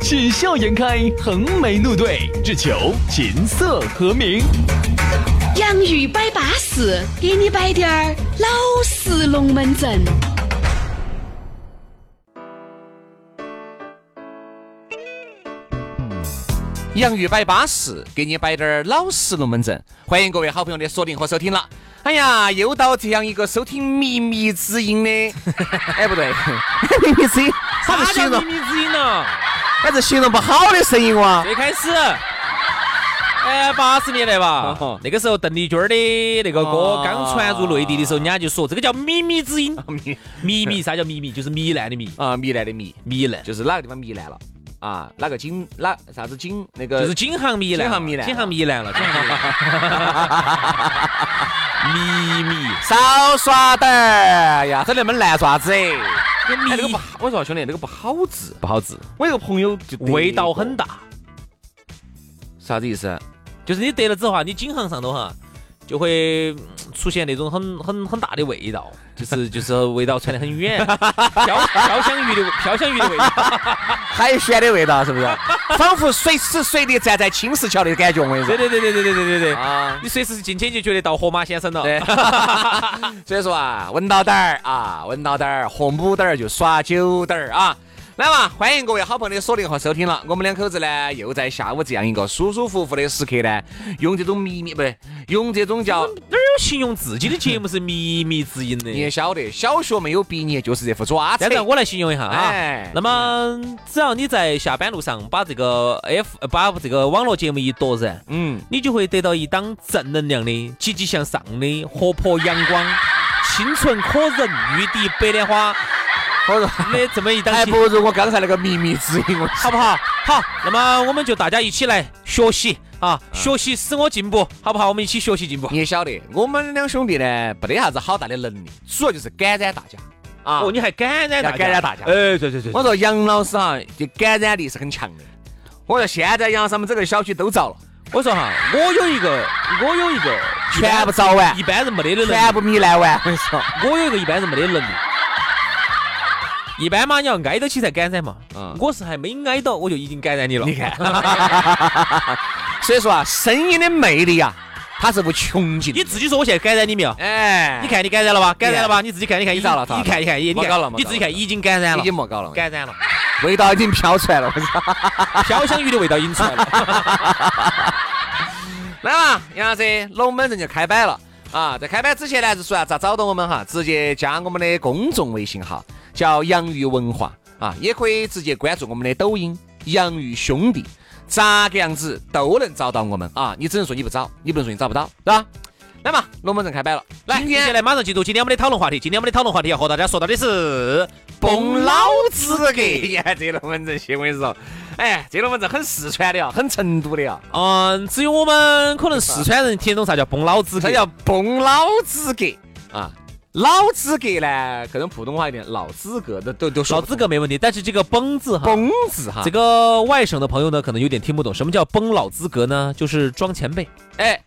喜笑颜开，横眉怒对，只求琴瑟和鸣。洋芋摆巴士，给你摆点儿老式龙门阵。洋芋摆巴士，给你摆点儿老实龙门阵。欢迎各位好朋友的锁定和收听了。哎呀，又到这样一个收听秘密之音的，哎不对，秘密之音，啥叫秘密之音呢？还是形容不好的声音哇？最开始，哎，八十年代吧，那个时候邓丽君的那个歌哦。刚传入内地的时候，人家就说这个叫靡靡之音。靡靡。啥叫靡靡？就是糜烂的糜，啊，糜烂的糜，糜烂就是哪个地方糜烂了？啊？哪个景哪啥子景那个就是景行糜烂，景行糜烂京杭糜烂了，京杭糜烂。秘密，少耍点儿呀，这那么烂爪子哎！这个不好，我说兄弟，那个不好治。不好治，我有个朋友就味道很大。啥子意思？就是你得了之后啊，你颈项上头哈就会嗯出现那种很很很大的味道，就是 就是味道传得很远，飘飘香鱼的飘香鱼的味道。海鲜的味道是不是？仿佛随时随地站在青石桥的感觉，我跟你说对。对对对对对对对对啊你随时进去就觉得到河马先生了。对，所以说啊，闻到点儿啊，闻到点儿，喝母点儿就耍酒点儿啊。来嘛，欢迎各位好朋友的锁定和收听了。我们两口子呢，又在下午这样一个舒舒服服的时刻呢，用这种秘密不对，用这种叫哪有形容自己的节目是秘密之音的？你也晓得，小学没有毕业就是这副爪子现。在我来形容一下啊哎，那么只要你在下班路上把这个 F 呃把这个网络节目一夺人，嗯，你就会得到一档正能量的、积极向上的、活泼阳光、清纯可人、玉笛白莲花我说的这么一档还不如我刚才那个秘密指引，我 好不好？好，那么我们就大家一起来学习啊，嗯学习使我进步，好不好？我们一起学习进步。你也晓得，我们两兄弟呢，没得啥子好大的能力，主要就是感染大家啊。哦，你还感染大要感染大家哎，对对对，我说杨老师哈，就感染力是很强的。我说现在杨老师们整个小区都遭了，我说哈，我有一个，我有一个全部遭完一，般人没得的能力，全部糜烂完。我跟你说，我有一个一般人没得能力。一般嘛，你要挨到起才感染嘛。嗯我是还没挨到，我就已经感染你了。你看，所以说啊，声音的魅力啊，它是无穷尽。你自己说我现在感染你没有？哎，你看你感染了吧？感染了吧？你自己看，你看，你咋了你看，你看，你莫搞了你自己看，已经感染了已经，莫搞了，感染了，味道已经飘出来了。飘香鱼的味道已经出来了。来嘛，杨老师，龙门阵就开摆了啊！在开摆之前呢，就说啊，咋找到我们哈？直接加我们的公众微信号，叫洋芋文化啊，也可以直接关注我们的抖音“洋芋兄弟”，咋个样子都能找到我们啊！你只能说你不找，你不能说你找不到，是吧？来嘛，龙门阵开摆了，来，接下来马上进入今天我们的讨论话题。今天我们的讨论话题要和大家说到的是崩老资格！你看 这龙门阵些，我跟你说，哎，这龙门阵很四川的啊，很成都的啊，嗯，只有我们可能四川人听得懂啥叫崩老资格这。叫崩老资格啊。老资格呢，可能普通话一点，老资格的都都说老资格没问题，但是这个崩字哈，崩字哈，这个外省的朋友呢，可能有点听不懂，什么叫崩老资格呢？就是装前辈，哎，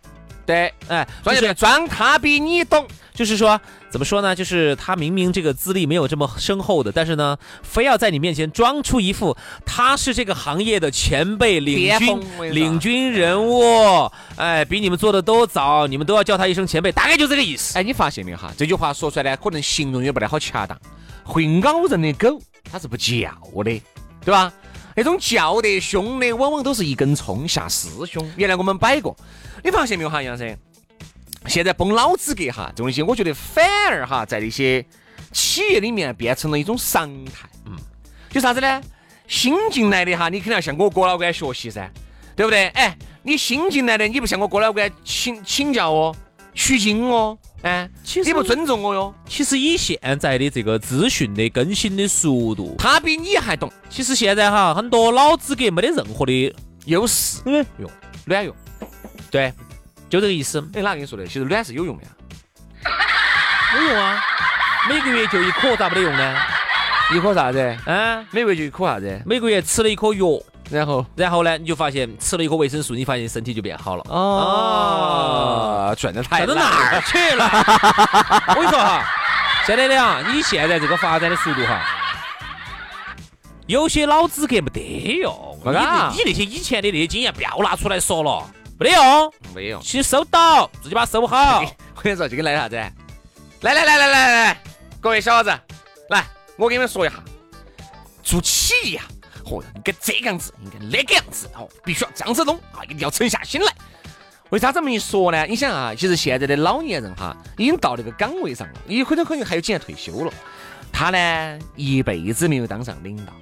对，哎，装前辈装他比你懂，就是说，怎么说呢？就是他明明这个资历没有这么深厚的，但是呢，非要在你面前装出一副他是这个行业的前辈、领军领军人物，哎，比你们做的都早，你们都要叫他一声前辈，大概就这个意思。哎，你发现没有哈？这句话说出来呢，可能形容也不太好恰当。会咬人的狗，它是不叫的，对吧？那种叫得凶的，往往都是一根葱下师兄。原来我们摆过，你发现没有哈，杨生？现在崩老资格哈，这种东西，我觉得反而哈，在那些企业里面变成了一种常态。嗯，就啥子呢？新进来的哈，你肯定要向我郭老倌学习噻，对不对？哎，你新进来的，你不向我郭老倌请请教哦，取经哦，哎，其实你不尊重我哟，其实以现在的这个资讯的更新的速度，他比你还懂其实现在哈很多老资格没得任何的优势。嗯用，卵用。对，就这个意思，哎，哪跟你说的？其实卵是有用的呀，有用啊。每个月就一颗，咋不得用呢？一颗啥子？啊，每个月就一颗啥子？每个月吃了一颗药，然后然后呢，你就发现吃了一颗维生素，你发现身体就变好了。哦，赚的太赚到哪儿去了？我跟你说哈，现在的啊，你现在这个发展的速度哈，有些老资格没得用。你你那些以前的那些经验不要拿出来说了，没得用。没用。请收到，自己把它收好。我跟你说，就跟来啥子？来来来来来来来，各位小伙子，来，我给你们说一下，做企业啊，哦，应该这个样子，应该那个样子，哦，必须要这样子弄啊，一定要沉下心来。为啥这么一说呢？你想啊，其实现在的老年人哈，已经到那个岗位上了，有可能可能还有几年退休了，他呢一辈子没有当上领导，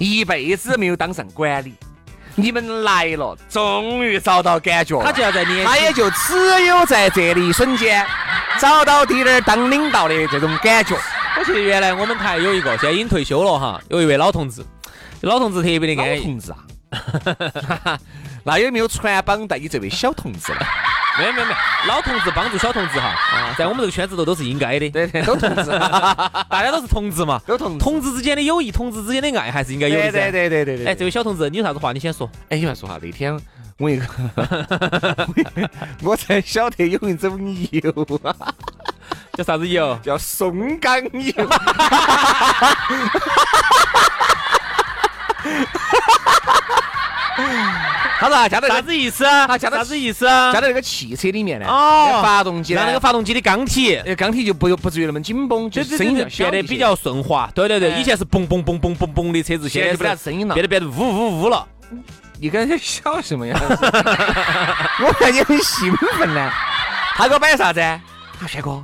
一辈子没有当上管理。你们来了，终于找到感觉了，他就要在年，他也就只有在这里一瞬间找到滴点儿当领导的这种感觉。我记得原来我们台有一个，现在已经退休了哈，有一位老同志，老同志特别的安逸。老同志啊，那有没有传帮带你这位小同志呢？没有没有没有，老同志帮助小同志哈，在我们这个圈子头都是应该的。对对，都同志，大家都是同志嘛，都同志。同志之间的友谊，同志之间的爱还是应该有的。对对对对对。哎，这位小同志，你有啥子话你先说。哎，你来说哈，那天我一个，我才晓得有一种油啊，叫啥子油？叫松岗油。他说加到啥子意思啊？他加啥子意思啊？加到那个汽车里面呢？哦，发动机，让那个发动机的缸体，那缸体就不不至于那么紧绷，就声音变得比较顺滑。对对对，以前是嘣嘣嘣嘣嘣嘣的车子，现在就没啥声音了，变得变得呜呜呜了。你刚才笑什么呀？我看你很兴奋呢。他给我摆啥子？他轩哥，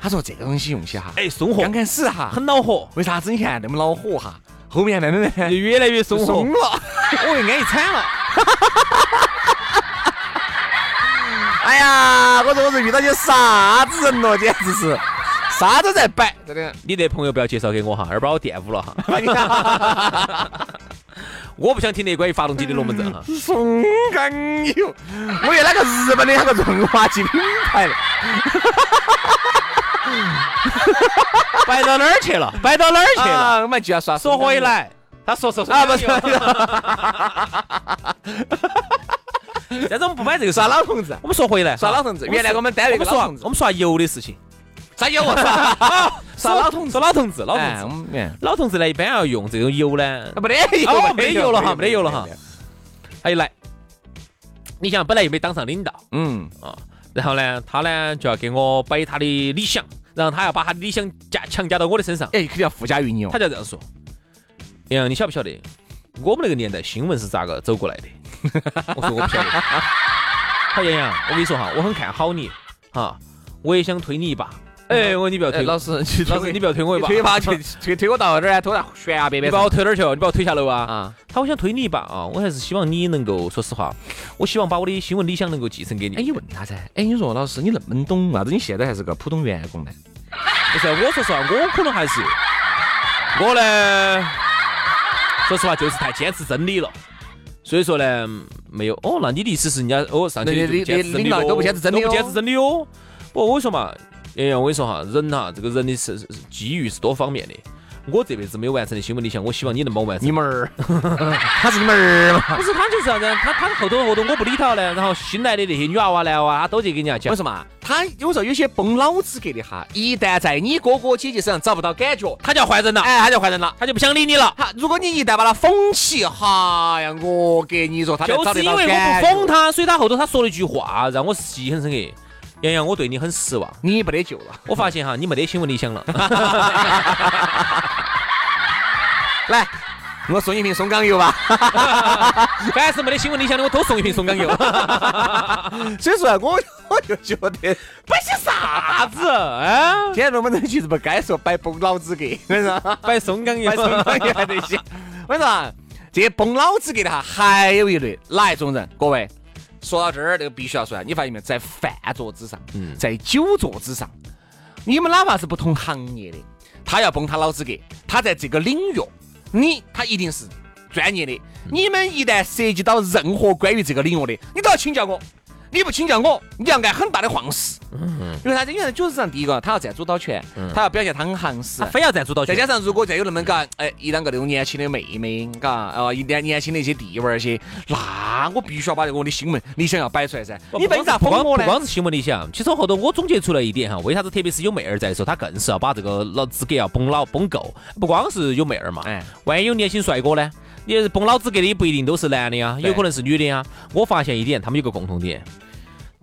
他说这个东西用起哈，哎，松活，刚开始哈很恼火。为啥子你看那么恼火哈？后面慢慢慢慢就越来越松松了，我又安逸惨了。哎呀，我说我是遇到些啥子人了，简直是啥都在摆，真的。你的朋友不要介绍给我哈，二把我玷污了哈。我不想听那关于发动机的龙门阵哈。松岗油，我以为那个日本的那个润滑剂品牌的。摆到哪儿去了？摆到哪儿去了？我们就要说说回来，他说说说啊，不是。但是我们不摆这个耍老同志，我们说回来，耍老同志。原来我们单位我们说我们说油的事情，啥油啊？耍 老同志，耍老同志，老同志。老同志呢，一般要用这种油呢，没得油，没得油了哈，没得油了哈。他一来，你想本来又没当上领导，嗯啊，然后呢，他呢就要给我摆他的理想。然后他要把他的理想加强加到我的身上，哎，肯定要附加于你哦。他就这样说：“杨洋，你晓不晓得我们那个年代新闻是咋个走过来的？” 我说：“我不晓得。”好，杨洋，我跟你说哈，我很看好你哈，我也想推你一把。哎，我说你不要推，老师，老师你不要推我一把，推把推推推我到哪儿啊？推到悬崖边边。你把我推哪儿去？你把我推下楼啊？啊！他我想推你一把啊！我还是希望你能够，说实话，我希望把我的新闻理想能够继承给你。哎，你问他噻？哎，你说老师，你那么懂，为啥子你现在还是个普通员工呢？不是，我说实话，我可能还是我呢。说实话，就是太坚持真理了，所以说呢，没有。哦，那你的意思是人家哦上去就坚持真理都不坚持真理都不坚持真理哦。不，我跟你说嘛。哎呀，我跟你说哈，人哈，这个人的是机遇是多方面的。我这辈子没有完成的新闻理想，我希望你能帮我完成。你们儿，他是你们儿吗？不是，他就是啥子？他他后头后头我不理他了，然后新来的那些女娃娃男娃他都去给人家讲。为什么？他有时候有些崩老资格的哈，一旦在你哥哥姐姐身上找不到感觉，他就要换人了。哎，他就换人了，他就不想理你了。他如果你一旦把他讽起，哈呀，我给你说，他就是因为我不讽他，所以他后头他说了一句话，让我记忆很深刻。杨洋，我对你很失望，你没得救了。我发现哈，你没得新闻理想了。来，我送一瓶松岗油吧。凡是没得新闻理想的，我都送一瓶松岗油。所以说，我我就觉得摆些啥子啊？今天龙门阵其实不该说摆崩老资格，我跟你说，摆松岗油，摆松岗油还得行。我跟你说，这些崩老资格的哈，还有一类哪一种人？各位。说到这儿，这个必须要说，你发现没有，在饭桌之上，在酒桌之上，你们哪怕是不同行业的，他要崩他老子格，他在这个领域，你他一定是专业的，你们一旦涉及到任何关于这个领域的，你都要请教我。你不请教我，你要按很大的晃事。嗯，因为啥子？因为酒市上第一个，他要占主导权，他要表现他很行实，他非要占主导权。再加上如果再有那么个，哎，一两个那种年轻的妹妹，嘎，哦，一点年轻的一些弟娃儿些，那我必须要把这个我的新闻理想要摆出来噻。你为啥封我呢？不光是新闻理想，其实后头我总结出来一点哈，为啥子特别是有妹儿在的时候，他更是要把这个老资格要崩老崩够。不光是有妹儿嘛，哎，万一有年轻帅哥呢？你崩老资格的也不一定都是男的呀，有可能是女的呀。我发现一点，他们有个共同点。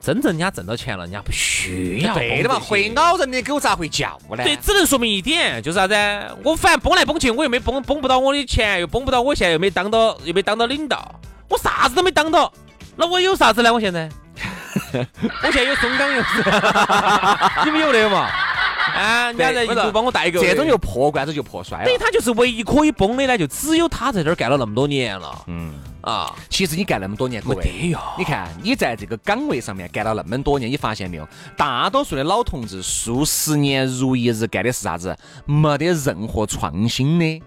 真正人家挣到钱了，人家不需要。对的嘛，会咬人的狗咋会叫呢？对，只能说明一点，就是啥子？我反正崩来崩去，我又没崩崩不到我的钱，又崩不到，我现在又没当到，又没当到领导，我啥子都没当到，那我有啥子呢？我现在，我现在有松岗油，你们有那个嘛？啊，人家在一路帮我带一个，这种就破罐子就破摔了。对，他就是唯一可以崩的呢，就只有他在这儿干了那么多年了。嗯。啊，其实你干那么多年，没得哟。你看你在这个岗位上面干了那么多年，你发现没有？大多数的老同志数十年如一日干的是啥子？没得任何创新的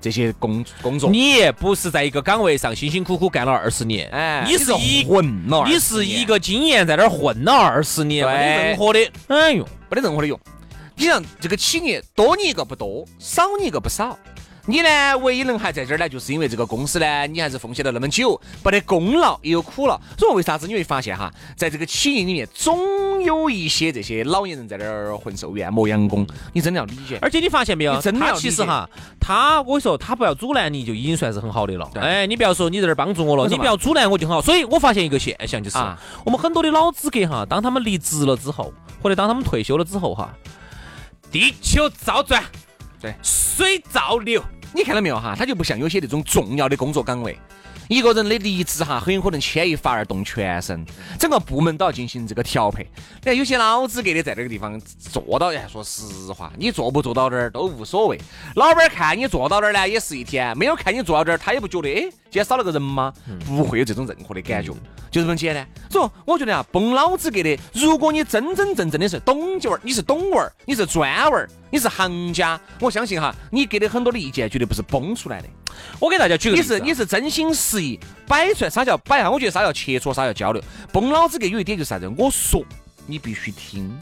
这些工工作。你不是在一个岗位上辛辛苦苦干了二十年，哎，你是混了，你是一个经验在那儿混了二十年，没得任何的，哎呦，没得任何的用。你像这个企业多你一个不多，少你一个不少。你呢？唯一能还在这儿呢，就是因为这个公司呢，你还是奉献了那么久，不得功劳也有苦劳。所以为啥子你会发现哈，在这个企业里面，总有一些这些老年人在那儿混寿宴、磨洋工。你真的要理解。而且你发现没有？真的其实哈，他我跟你说，他不要阻拦你就已经算是很好的了。哎，你不要说你在这儿帮助我了，你不要阻拦我就很好。所以我发现一个现象就是，我们很多的老资格哈，当他们离职了之后，或者当他们退休了之后哈，地球照转，对，水照流。你看到没有哈？它就不像有些那种重要的工作岗位，一个人的离职哈，很有可能牵一发而动全身，整个部门都要进行这个调配。你看有些老资格的在这个地方做到，哎，说实话，你做不做到这儿都无所谓。老板看你做到这儿呢，也是一天；没有看你做到这儿，他也不觉得，哎，今天少了个人吗？不会有这种任何的感觉，就这么简单。所以我觉得啊，崩老资格的，如果你真真正正的是懂劲儿，你是懂味儿，你是专味儿。你是行家，我相信哈，你给的很多的意见绝对不是崩出来的。我给大家举个例子，你是你是真心实意摆出来，啥叫摆啊？我觉得啥叫切磋，啥叫交流。崩老子给有一点就是啥子？我说你必须听。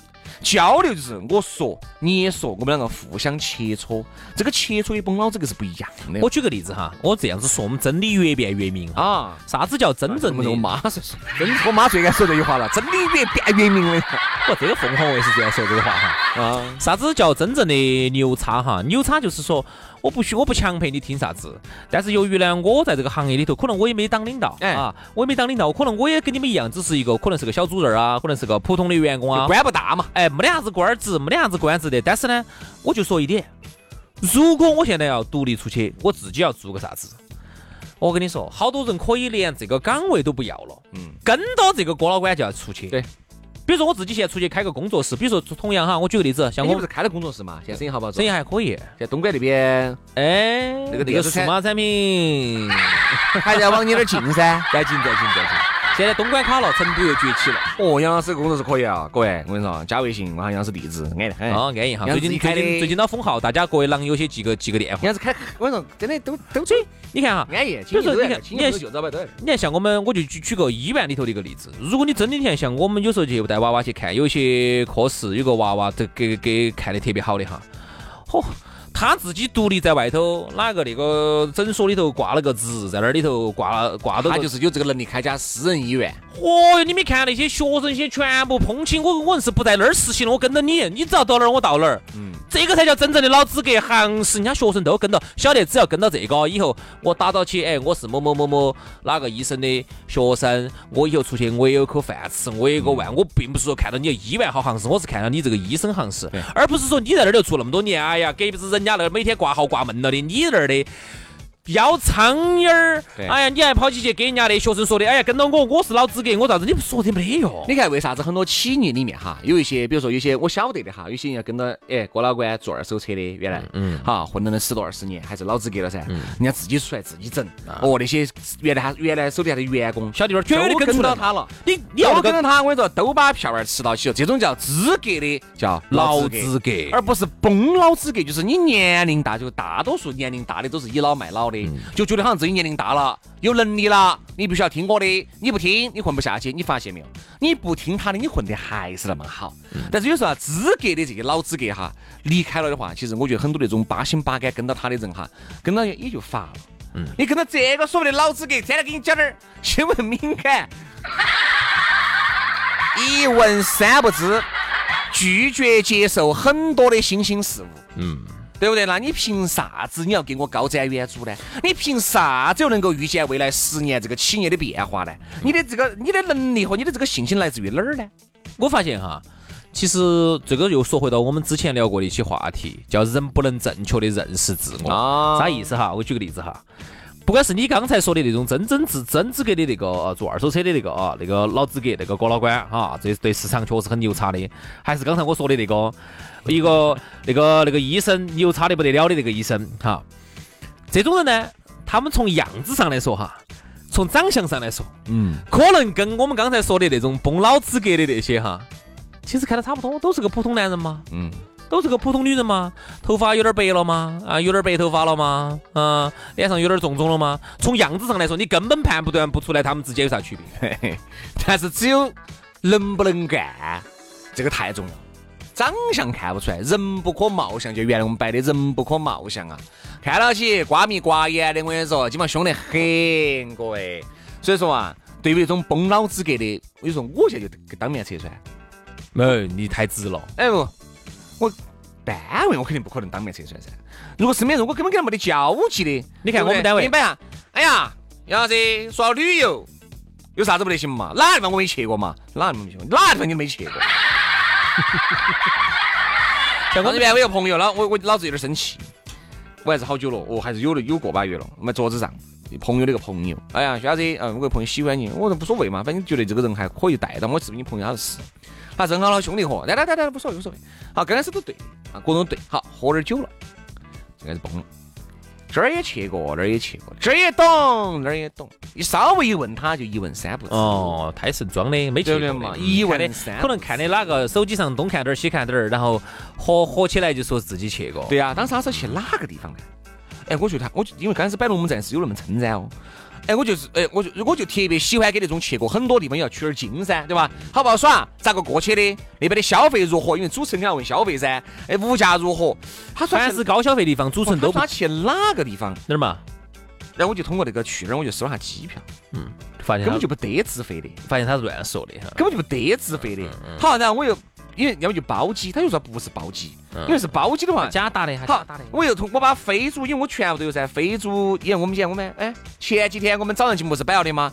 交流就是我说你也说，我们两个互相切磋，这个切磋也崩老子个是不一样的。我举个例子哈，我这样子说，我们真理越辩越明啊。啥子叫真正的？我妈是说，我妈最爱说这句话了，真理越辩越明的。不，这个凤凰卫视这样说这个话哈。啊，啥子叫真正的牛叉哈？牛叉就是说。我不许，我不强迫你听啥子。但是由于呢，我在这个行业里头，可能我也没当领导啊，我也没当领导，可能我也跟你们一样，只是一个可能是个小主任啊，可能是个普通的员工啊，官不大嘛，哎，没得啥子官职，没得啥子官职的。但是呢，我就说一点，如果我现在要独立出去，我自己要做个啥子？我跟你说，好多人可以连这个岗位都不要了，嗯，跟到这个郭老倌就要出去。对。比如说我自己现在出去开个工作室，比如说同样哈，我举个例子，像我不是开了工作室嘛，现在生意好不好？生意还可以。在东莞那边，哎，那个那个数码产品 还在往你那儿进噻，再进再进再进。现在东莞卡了，成都又崛起了。哦，杨老师工作是可以啊，各位，我跟你说，加微信，我喊杨老师地址，安得很。哦，安逸哈。最近最近最近到封号，大家各位狼友些记个记个电话。杨老师开，我跟你说，真的都都追。你看哈，安逸。比如说，你看，你看，你看，像我们，我就举举个医院里头的一个例子。如果你真的看，像我们有时候去带娃娃去看，有些科室有个娃娃，都给给看的特别好的哈。嚯！他自己独立在外头，哪个那个诊所里头挂了个职，在那里头挂挂到，他就是有这个能力开家私人医院。嚯哟，你没看那些学生些全部捧起我，我硬是不在那儿实习了，我跟着你，你只要到哪儿我到哪儿。嗯，这个才叫真正的老资格行是人家学生都跟到，晓得只要跟到这个以后，我打到起，哎，我是某某某某哪个医生的学生，我以后出去我也有口饭吃，我也有个万，我并不是说看到你医院好行是，我是看到你这个医生行是，而不是说你在那儿就做那么多年，哎呀，隔壁是人家那每天挂号挂闷了的，你那儿的。要苍蝇儿，哎呀，你还跑起去给人家的学生说的，哎呀，跟到我，我是老资格，我咋子？你不说的没得用？你看为啥子很多企业里面哈，有一些，比如说有些我晓得的哈，有些人要跟到，哎，郭老倌做二手车的，原来，嗯，好混了那十多二十年，还是老资格了噻，人家自己出来自己整，哦，那些原来还原来手底下的员工，小弟儿绝对跟到他了，你你要跟到他，我跟你说，都把票儿吃到起了，这种叫资格的，叫老资格，而不是崩老资格，就是你年龄大，就大多数年龄大的都是倚老卖老就觉得好像自己年龄大了，有能力了，你必须要听我的，你不听你混不下去。你发现没有？你不听他的，你混的还是那么好。但是有时候啊，资格的这些老资格哈离开了的话，其实我觉得很多那种八心八肝跟到他的人哈，跟到也就乏了。嗯，你跟到这个所谓的老资格，天天给你讲点儿新闻敏感，一问三不知，拒绝接受很多的新兴事物。嗯。对不对？那你凭啥子你要给我高瞻远瞩呢？你凭啥子又能够预见未来十年这个企业的变化呢？你的这个你的能力和你的这个信心来自于哪儿呢？我发现哈，其实这个又说回到我们之前聊过的一些话题，叫人不能正确的认识自我。啥意思哈？我举个例子哈。不管是你刚才说的那种真真资真资格的那个做二手车的那个啊，那个老资格那个郭老官哈，这对市场确实很牛叉的。还是刚才我说的那个一个那个那个医生牛叉的不得了的那个医生哈，这种人呢，他们从样子上来说哈，从长相上来说，嗯，可能跟我们刚才说的那种崩老资格的那些哈，其实看的差不多，都是个普通男人嘛，嗯。都是个普通女人吗？头发有点白了吗？啊，有点白头发了吗？啊，脸上有点肿肿了吗？从样子上来说，你根本判断不出来他们之间有啥区别。但是只有能不能干，这个太重要。长相看不出来，人不可貌相，就原来我们摆的人不可貌相啊，看到起瓜米瓜眼的，我跟你说，基本上凶得很，各位。所以说啊，对于那种崩老资格的，我跟你说，我现在就当面拆穿。没，你太直了。哎不。我单位我肯定不可能当面拆穿噻。如果身边人我根本跟他没得交集的，你看我们单位，明白啊？哎呀，杨老师说旅游有啥子不得行嘛？哪个地方我没去过嘛？哪个地方没去过？哪个地方你没去过？像我这边我有朋友老，我我老子有点生气。我还是好久了，哦，还是有了有个把月了。我们桌子上朋友的一个朋友，哎呀，小子，嗯，我个朋友喜欢你，我说无所谓嘛，反正觉得这个人还可以带到我是不是你朋友，他是。他正好了兄弟伙，来来来来，无所谓无所谓。好，刚开始都对啊，各种对。好，喝点酒了，就开始崩了。这儿也去过，那儿也去过，这儿也懂，那儿也懂。你稍微一问他，就一问三不知。哦，太是装的，没去过嘛。一问三，可能看的哪个手机上东看点儿西看点儿，然后合合起来就说自己去过。对啊，当时他说去哪个地方呢？哎，我觉得他，我因为刚开始摆龙门阵是有那么称赞哦。哎，我就是，哎，我就我就特别喜欢给那种去过很多地方要取点经噻，对吧？好不好耍？咋个过去的？那边的消费如何？因为主持人要问消费噻。哎，物价如何？他凡是高消费地方，主持人都他去哪个地方？哪儿嘛？然后我就通过那个去那儿，我就搜了下机票。嗯，发现根本就不得自费的。发现他是乱说的哈，根本就不得自费的。好，然后我又。因为要么就包机，他又说不是包机，因为是包机的话假打的，好，我又通我把飞猪，因为我全部都有噻，飞猪，因为我们讲我们哎，前几天我们早上节目是摆了的吗？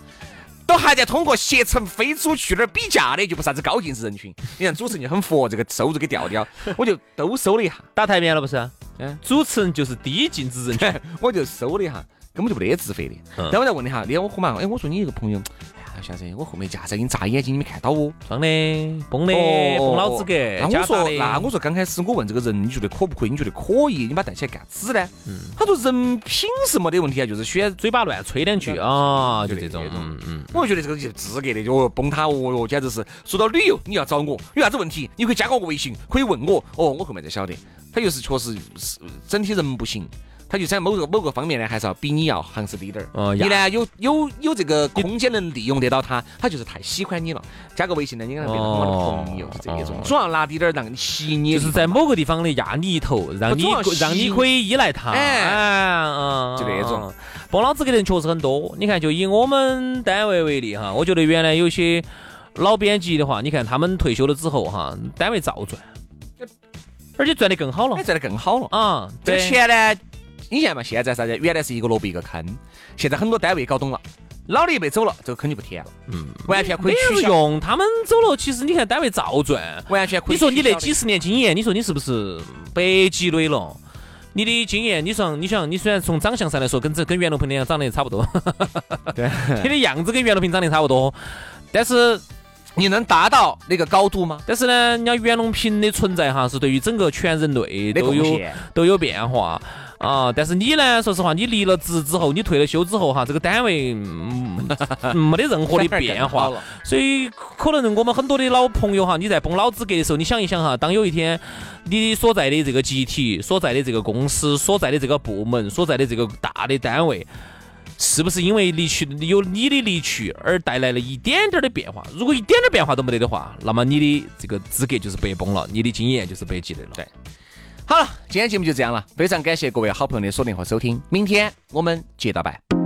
都还在通过携程飞猪去那儿比价的，就不啥子高净值人群。你看主持人就很佛，这个收入给调调，我就都收了一下，打台面了不是？嗯，主持人就是低净值人群，我就收了一下，根本就不得自费的。然后我再问你哈，那天我喝嘛，哎，我说你一个朋友。小子，我后面架在给你眨眼睛，你没看到哦？装的，崩的，崩老子格。那我说，那我说，刚开始我问这个人，你觉得可不可以？你觉得可以？你把带起来干子呢？嗯。他说人品是没得问题啊，就是喜欢嘴巴乱吹两句啊，就这种。嗯嗯。我就觉得这个就资格的，就崩他哦哟，简直是。说到旅游，你要找我，有啥子问题，你可以加我个微信，可以问我。哦，我后面才晓得，他就是确实是整体人不行。他就在某个某个方面呢，还是要比你要行势低点儿。哦，你呢有有有这个空间能利用得到他，他就是太喜欢你了。加个微信呢，你跟他变成我的朋友，是这一种。主要拿低点儿让你吸引你，就是在某个地方的压你一头，让你让你可以依赖他。哎，嗯，就那种。帮老子的人确实很多。你看，就以我们单位为例哈，我觉得原来有些老编辑的话，你看他们退休了之后哈，单位照赚，而且赚得更好了，赚得更好了啊。这个钱呢？你现在嘛，现在啥子？原来是一个萝卜一个坑，现在很多单位搞懂了，老的一辈走了，这个坑就不填了，嗯，完全可以取消。用他们走了，其实你看单位照赚，完全可以。你说你那几十年经验，你说你是不是白积累了？你的经验，你说你想，你虽然从长相上来说跟这跟袁隆平那样长得差不多，对，你的样子跟袁隆平长得差不多，但是你能达到那个高度吗？但是呢，人家袁隆平的存在哈，是对于整个全人类都有都有变化。啊，但是你呢，说实话，你离了职之后，你退了休之后哈，这个单位嗯没得任何的 变化，所以可能我们很多的老朋友哈，你在崩老资格的时候，你想一想哈，当有一天你所在的这个集体、所在的这个公司、所在的这个部门、所在的这个大的单位。是不是因为离去有你的离去而带来了一点点的变化？如果一点点变化都没得的话，那么你的这个资格就是白崩了，你的经验就是白积累了。对，好了，今天节目就这样了，非常感谢各位好朋友的锁定和收听，明天我们接着拜。